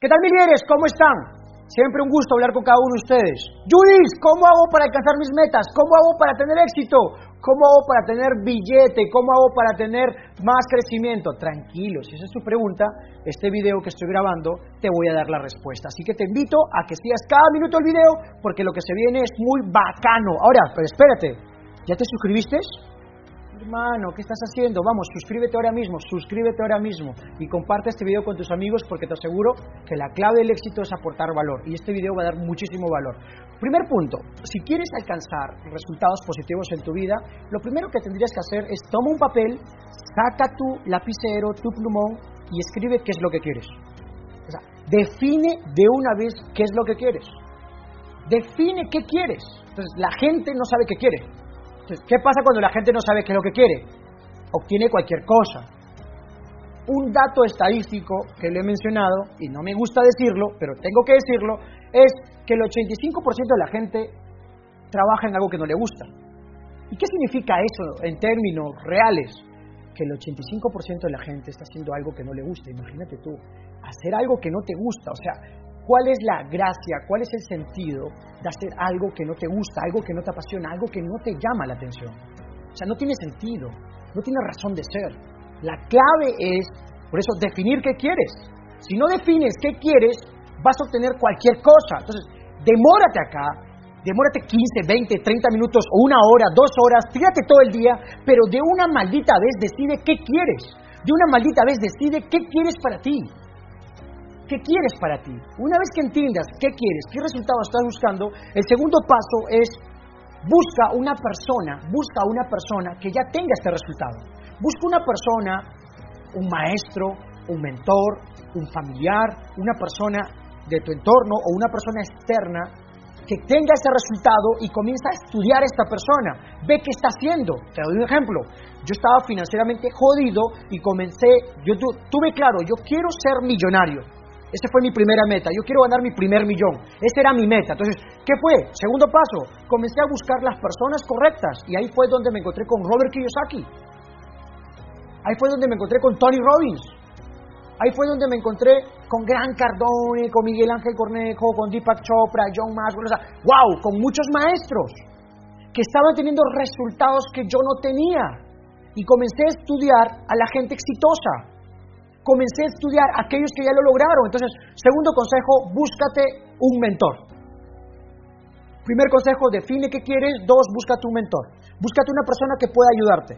¿Qué tal, mis? ¿Cómo están? Siempre un gusto hablar con cada uno de ustedes. Judith, ¿cómo hago para alcanzar mis metas? ¿Cómo hago para tener éxito? ¿Cómo hago para tener billete? ¿Cómo hago para tener más crecimiento? Tranquilo, si esa es tu pregunta, este video que estoy grabando te voy a dar la respuesta. Así que te invito a que sigas cada minuto el video porque lo que se viene es muy bacano. Ahora, pero espérate, ¿ya te suscribiste? Hermano, ¿qué estás haciendo? Vamos, suscríbete ahora mismo, suscríbete ahora mismo y comparte este video con tus amigos porque te aseguro que la clave del éxito es aportar valor y este video va a dar muchísimo valor. Primer punto, si quieres alcanzar resultados positivos en tu vida, lo primero que tendrías que hacer es toma un papel, saca tu lapicero, tu plumón y escribe qué es lo que quieres. O sea, define de una vez qué es lo que quieres. Define qué quieres. Entonces, la gente no sabe qué quiere. ¿Qué pasa cuando la gente no sabe qué es lo que quiere? Obtiene cualquier cosa. Un dato estadístico que le he mencionado, y no me gusta decirlo, pero tengo que decirlo, es que el 85% de la gente trabaja en algo que no le gusta. ¿Y qué significa eso en términos reales? Que el 85% de la gente está haciendo algo que no le gusta. Imagínate tú, hacer algo que no te gusta. O sea, ¿Cuál es la gracia? ¿Cuál es el sentido de hacer algo que no te gusta, algo que no te apasiona, algo que no te llama la atención? O sea, no tiene sentido, no tiene razón de ser. La clave es, por eso, definir qué quieres. Si no defines qué quieres, vas a obtener cualquier cosa. Entonces, demórate acá, demórate 15, 20, 30 minutos o una hora, dos horas, tírate todo el día, pero de una maldita vez decide qué quieres. De una maldita vez decide qué quieres para ti. ¿Qué quieres para ti? Una vez que entiendas qué quieres, qué resultado estás buscando, el segundo paso es busca una persona, busca una persona que ya tenga este resultado. Busca una persona, un maestro, un mentor, un familiar, una persona de tu entorno o una persona externa que tenga este resultado y comienza a estudiar a esta persona. Ve qué está haciendo. Te doy un ejemplo. Yo estaba financieramente jodido y comencé, yo tuve claro, yo quiero ser millonario. Esa fue mi primera meta. Yo quiero ganar mi primer millón. Esa era mi meta. Entonces, ¿qué fue? Segundo paso, comencé a buscar las personas correctas. Y ahí fue donde me encontré con Robert Kiyosaki. Ahí fue donde me encontré con Tony Robbins. Ahí fue donde me encontré con Gran Cardone, con Miguel Ángel Cornejo, con Deepak Chopra, John Maxwell. Wow, con muchos maestros que estaban teniendo resultados que yo no tenía. Y comencé a estudiar a la gente exitosa comencé a estudiar aquellos que ya lo lograron. Entonces, segundo consejo, búscate un mentor. Primer consejo, define qué quieres. Dos, búscate un mentor. Búscate una persona que pueda ayudarte.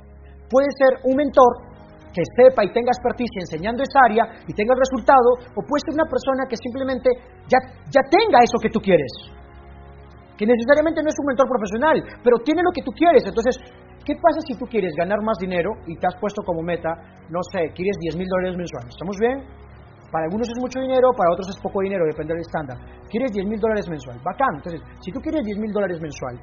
Puede ser un mentor que sepa y tenga experticia enseñando esa área y tenga el resultado, o puede ser una persona que simplemente ya, ya tenga eso que tú quieres. Que necesariamente no es un mentor profesional, pero tiene lo que tú quieres. Entonces, ¿Qué pasa si tú quieres ganar más dinero y te has puesto como meta, no sé, quieres 10 mil dólares mensuales? ¿Estamos bien? Para algunos es mucho dinero, para otros es poco dinero, depende del estándar. ¿Quieres 10 mil dólares mensual? Bacán. Entonces, si tú quieres 10 mil dólares mensual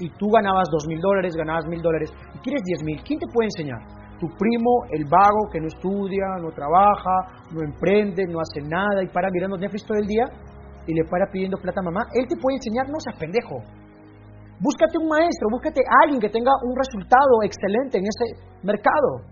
y tú ganabas 2 mil dólares, ganabas mil dólares y quieres 10 mil, ¿quién te puede enseñar? Tu primo, el vago que no estudia, no trabaja, no emprende, no hace nada y para mirando Netflix todo el día y le para pidiendo plata a mamá. Él te puede enseñar, no seas pendejo. Búscate un maestro, búscate a alguien que tenga un resultado excelente en ese mercado.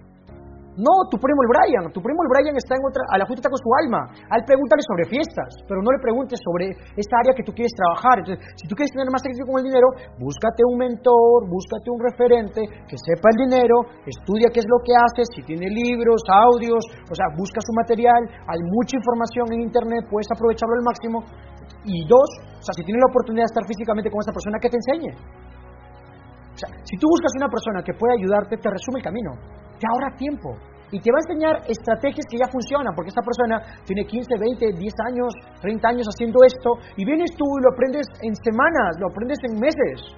No, tu primo el Brian, tu primo el Brian está en otra, a la junta está con su alma. A él pregúntale sobre fiestas, pero no le preguntes sobre esta área que tú quieres trabajar. Entonces, si tú quieres tener más éxito con el dinero, búscate un mentor, búscate un referente que sepa el dinero, estudia qué es lo que haces, si tiene libros, audios, o sea, busca su material, hay mucha información en internet, puedes aprovecharlo al máximo. Y dos, o sea, si tienes la oportunidad de estar físicamente con esa persona, que te enseñe. O sea, si tú buscas una persona que pueda ayudarte, te resume el camino te ahorra tiempo y te va a enseñar estrategias que ya funcionan, porque esta persona tiene 15, 20, 10 años, 30 años haciendo esto, y vienes tú y lo aprendes en semanas, lo aprendes en meses.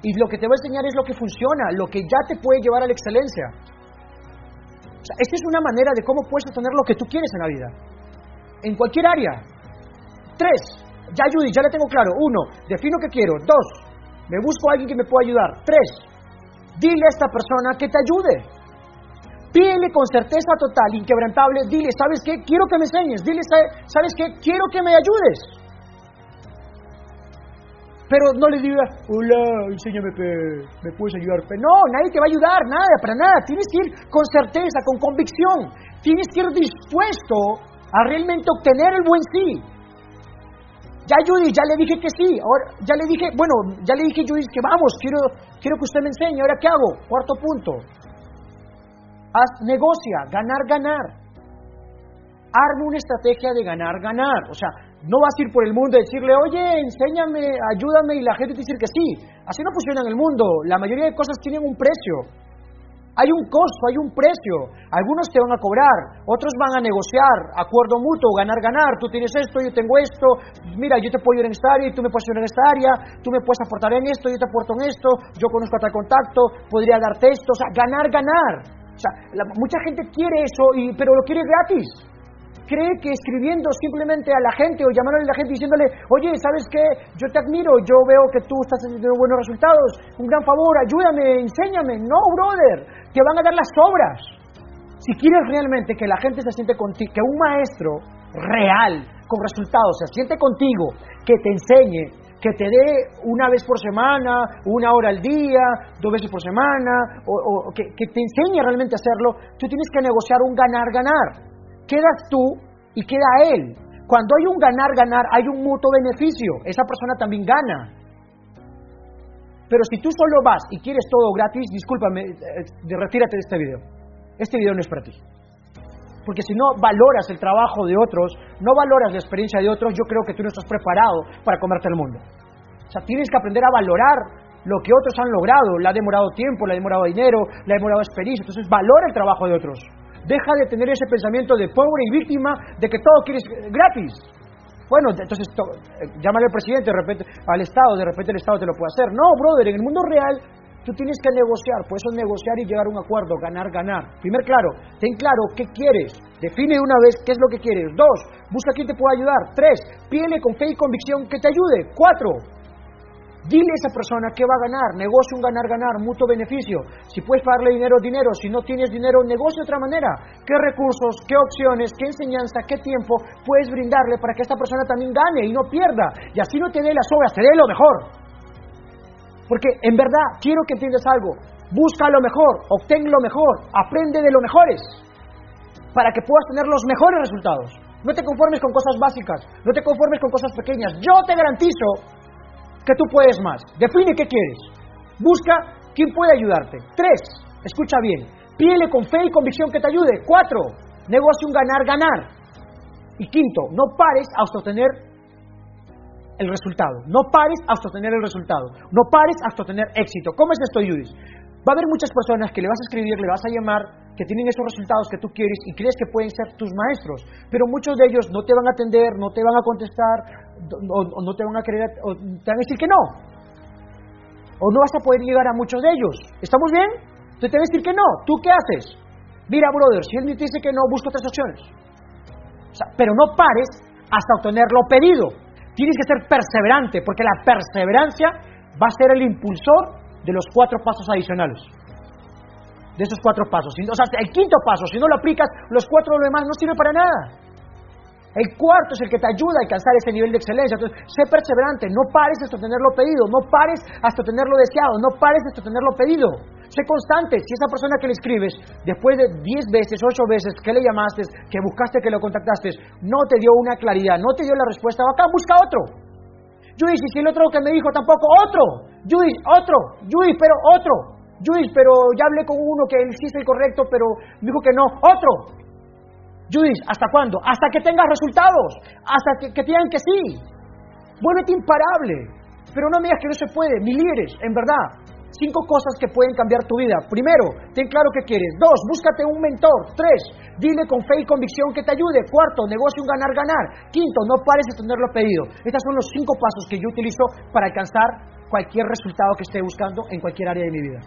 Y lo que te va a enseñar es lo que funciona, lo que ya te puede llevar a la excelencia. O sea, esta es una manera de cómo puedes obtener lo que tú quieres en la vida. En cualquier área. Tres, ya Judy, ya le tengo claro. Uno, defino qué quiero. Dos, me busco a alguien que me pueda ayudar. Tres, dile a esta persona que te ayude. Pídele con certeza total, inquebrantable, dile, ¿sabes qué? Quiero que me enseñes, dile, ¿sabes qué? Quiero que me ayudes. Pero no le digas, hola, enséñame, ¿me puedes ayudar? No, nadie te va a ayudar, nada, para nada. Tienes que ir con certeza, con convicción. Tienes que ir dispuesto a realmente obtener el buen sí. Ya Judith, ya le dije que sí, ahora ya le dije, bueno, ya le dije Judith que vamos, quiero, quiero que usted me enseñe, ahora qué hago, cuarto punto. Haz, negocia, ganar, ganar. Arma una estrategia de ganar, ganar. O sea, no vas a ir por el mundo y decirle, oye, enséñame, ayúdame, y la gente te dice que sí. Así no funciona en el mundo. La mayoría de cosas tienen un precio. Hay un costo, hay un precio. Algunos te van a cobrar, otros van a negociar, acuerdo mutuo, ganar, ganar. Tú tienes esto, yo tengo esto. Mira, yo te puedo ir en esta área y tú me puedes ir en esta área. Tú me puedes aportar en esto, yo te aporto en esto. Yo conozco a tal contacto, podría darte esto. O sea, ganar, ganar. O sea, mucha gente quiere eso, y, pero lo quiere gratis cree que escribiendo simplemente a la gente o llamándole a la gente diciéndole, oye, ¿sabes qué? Yo te admiro, yo veo que tú estás teniendo buenos resultados, un gran favor, ayúdame, enséñame. No, brother, te van a dar las obras. Si quieres realmente que la gente se siente contigo, que un maestro real, con resultados, se siente contigo, que te enseñe, que te dé una vez por semana, una hora al día, dos veces por semana, o, que, que te enseñe realmente a hacerlo, tú tienes que negociar un ganar-ganar quedas tú y queda él. Cuando hay un ganar-ganar, hay un mutuo beneficio. Esa persona también gana. Pero si tú solo vas y quieres todo gratis, discúlpame, eh, retírate de este video. Este video no es para ti. Porque si no valoras el trabajo de otros, no valoras la experiencia de otros, yo creo que tú no estás preparado para comerte el mundo. O sea, tienes que aprender a valorar lo que otros han logrado. Le ha demorado tiempo, le ha demorado dinero, le ha demorado experiencia. Entonces, valora el trabajo de otros. Deja de tener ese pensamiento de pobre y víctima de que todo quieres gratis. Bueno, entonces eh, llámale al presidente, de repente, al Estado, de repente el Estado te lo puede hacer. No, brother, en el mundo real tú tienes que negociar, por eso negociar y llegar a un acuerdo, ganar, ganar. Primer, claro, ten claro qué quieres. Define una vez qué es lo que quieres. Dos, busca quién te pueda ayudar. Tres, pídele con fe y convicción que te ayude. Cuatro, Dile a esa persona que va a ganar, negocio un ganar-ganar, mutuo beneficio. Si puedes pagarle dinero, dinero. Si no tienes dinero, negocio de otra manera. ¿Qué recursos, qué opciones, qué enseñanza, qué tiempo puedes brindarle para que esta persona también gane y no pierda? Y así no te dé las obras, te dé lo mejor. Porque en verdad quiero que entiendas algo. Busca lo mejor, obtén lo mejor, aprende de lo mejores para que puedas tener los mejores resultados. No te conformes con cosas básicas, no te conformes con cosas pequeñas. Yo te garantizo que tú puedes más. Define qué quieres. Busca quién puede ayudarte. Tres, escucha bien. Pídele con fe y convicción que te ayude. Cuatro, negocio un ganar-ganar. Y quinto, no pares hasta obtener el resultado. No pares hasta obtener el resultado. No pares hasta obtener éxito. ¿Cómo es esto, Judith? Va a haber muchas personas que le vas a escribir, le vas a llamar, que tienen esos resultados que tú quieres y crees que pueden ser tus maestros, pero muchos de ellos no te van a atender, no te van a contestar, o, no te van a querer, o te van a decir que no. O no vas a poder llegar a muchos de ellos. ¿Estamos bien? Entonces te van a decir que no. ¿Tú qué haces? Mira, brother, si él me dice que no, busco otras opciones. pero no pares hasta obtener lo pedido. Tienes que ser perseverante, porque la perseverancia va a ser el impulsor de los cuatro pasos adicionales. De esos cuatro pasos. O sea, el quinto paso, si no lo aplicas, los cuatro demás no sirven para nada. El cuarto es el que te ayuda a alcanzar ese nivel de excelencia. Entonces, sé perseverante, no pares hasta tener lo pedido, no pares hasta tener lo deseado, no pares hasta tener lo pedido. Sé constante. Si esa persona que le escribes, después de diez veces, ocho veces que le llamaste, que buscaste, que lo contactaste, no te dio una claridad, no te dio la respuesta, acá busca otro. Luis, y si el otro que me dijo tampoco, otro. Luis, otro. Luis, pero otro. Luis, pero ya hablé con uno que él sí es el correcto, pero dijo que no, otro. Luis, ¿hasta cuándo? Hasta que tengas resultados, hasta que, que te digan que sí. Vuélvete imparable. Pero no me digas que no se puede, mi líderes, en verdad. Cinco cosas que pueden cambiar tu vida. Primero, ten claro qué quieres. Dos, búscate un mentor. Tres, dile con fe y convicción que te ayude. Cuarto, negocio un ganar-ganar. Quinto, no pares de tenerlo pedido. Estos son los cinco pasos que yo utilizo para alcanzar cualquier resultado que esté buscando en cualquier área de mi vida.